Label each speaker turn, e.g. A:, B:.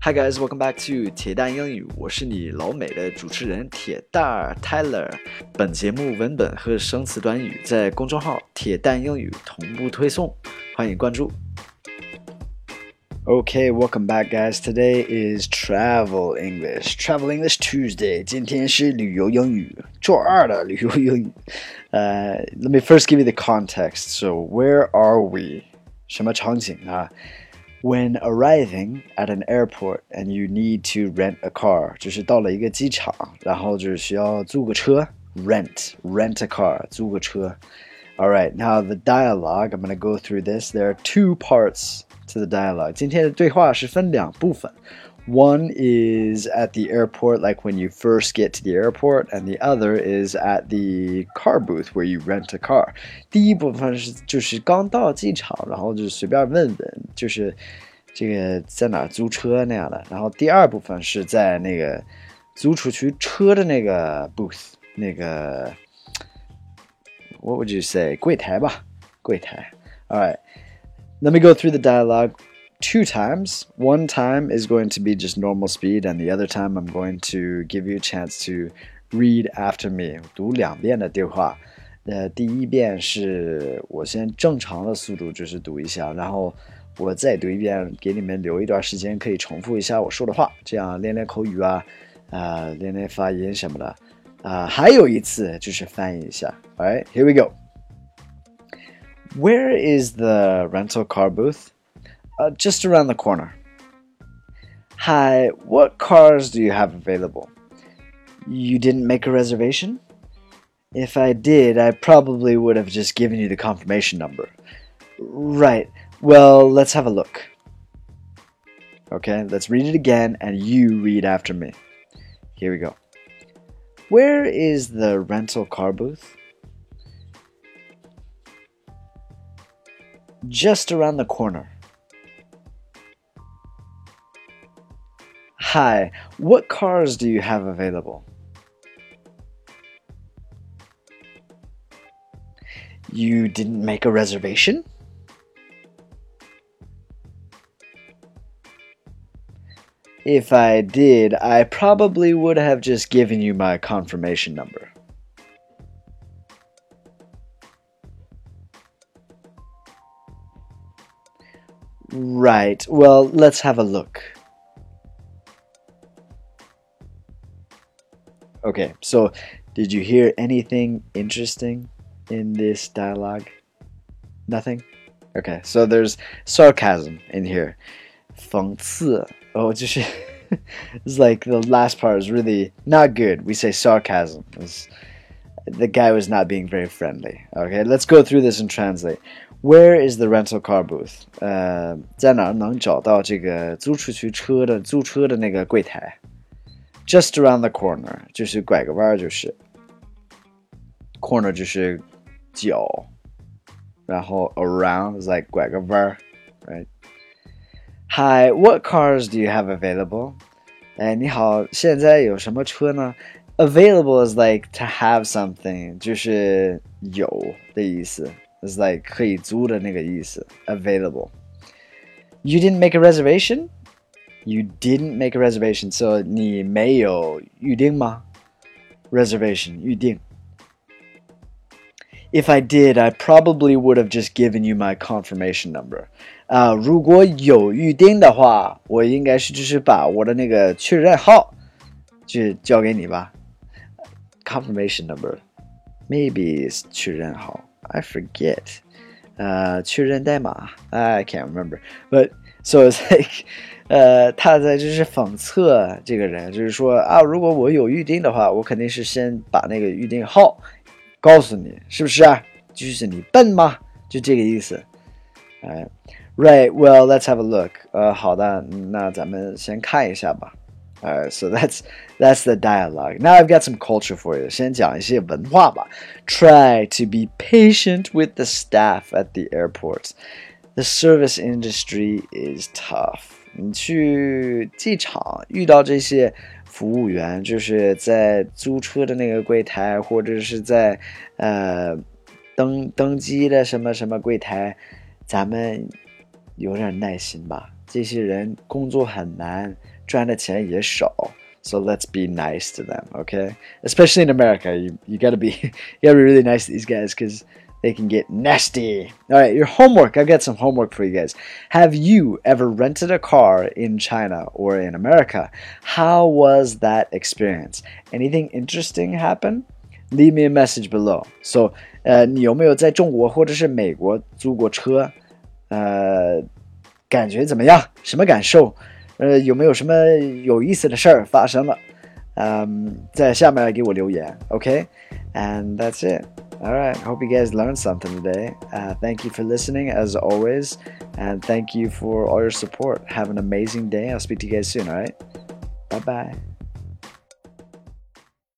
A: Hi guys, welcome back to 铁蛋英语，我是你老美的主持人铁蛋儿 Tyler。本节目文本和生词短语在公众号“铁蛋英语”同步推送，欢迎关注。Okay, welcome back, guys. Today is Travel English. Travel English Tuesday. 今天是旅游英语，周二的旅游英语。呃、uh,，Let me first give you the context. So, where are we? 什么场景啊 ？when arriving at an airport and you need to rent a car，就是到了一个机场，然后就是需要租个车，rent rent a car，租个车。All right, now the dialogue. I'm going to go through this. There are two parts to the dialogue. 今天的对话是分两部分。 One is at the airport, like when you first get to the airport, and the other is at the car booth where you rent a car. 第一部分是就是刚到机场，然后就随便问问，就是这个在哪租车那样的。然后第二部分是在那个租出去车的那个 booth，那个 what would you say 柜台吧，柜台。All right, let me go through the dialogue two times. One time is going to be just normal speed, and the other time I'm going to give you a chance to read after me. 读两遍的对话。呃，第一遍是我先正常的速度就是读一下，然后我再读一遍，给你们留一段时间可以重复一下我说的话，这样练练口语啊，啊、呃，练练发音什么的。啊、呃，还有一次就是翻译一下。All right, here we go. Where is the rental car booth? Uh, just around the corner. Hi, what cars do you have available? You didn't make a reservation? If I did, I probably would have just given you the confirmation number. Right. Well, let's have a look. Okay, let's read it again and you read after me. Here we go. Where is the rental car booth? Just around the corner. Hi, what cars do you have available? You didn't make a reservation? If I did, I probably would have just given you my confirmation number. Right, well, let's have a look. Okay, so did you hear anything interesting in this dialogue? Nothing? Okay, so there's sarcasm in here. 讽刺. Oh, just it's like the last part is really not good. We say sarcasm. It's, the guy was not being very friendly. Okay, let's go through this and translate. Where is the rental car booth? 呃，在哪儿能找到这个租出去车的租车的那个柜台 ？just around the corner 就是拐个弯就是 corner 就是角，然后 around is like 拐个弯 right? Hi, what cars do you have available? 哎，你好，现在有什么车呢？Available is like to have something，就是有的意思，is like 可以租的那个意思。Available. You didn't make a reservation? You didn't make a reservation, so 你没有预定吗？Reservation 预定。If I did, I probably would have just given you my confirmation number. 啊、uh,，如果有预定的话，我应该是就是把我的那个确认号就交给你吧。Confirmation number, maybe is 确认号。I forget. 呃，确认代码，I can't remember. But so it's like. 呃，他在就是讽刺这个人，就是说啊，如果我有预定的话，我肯定是先把那个预定号告诉你，是不是啊？就是你笨吗？就这个意思。哎，Right, well, let's have a look. 呃，好的，那咱们先看一下吧。Alright, so that's that's the dialogue. Now I've got some culture for you. 先讲一些文化吧。Try to be patient with the staff at the airports. The service industry is tough. 你去机场遇到这些服务员，就是在租车的那个柜台，或者是在呃登登机的什么什么柜台，咱们有点耐心吧。 这些人工作很难，赚的钱也少。So let's be nice to them, okay? Especially in America, you, you gotta be you gotta be really nice to these guys because they can get nasty. All right, your homework. I've got some homework for you guys. Have you ever rented a car in China or in America? How was that experience? Anything interesting happen? Leave me a message below. So, 呃，你有没有在中国或者是美国租过车？呃，感觉怎么样？什么感受？呃，有没有什么有意思的事儿发生了？嗯，在下面给我留言，OK？And that's it. All right. Hope you guys learned something today. Uh, thank you for listening, as always, and thank you for all your support. Have an amazing day. I'll speak to you guys soon. All right. Bye bye.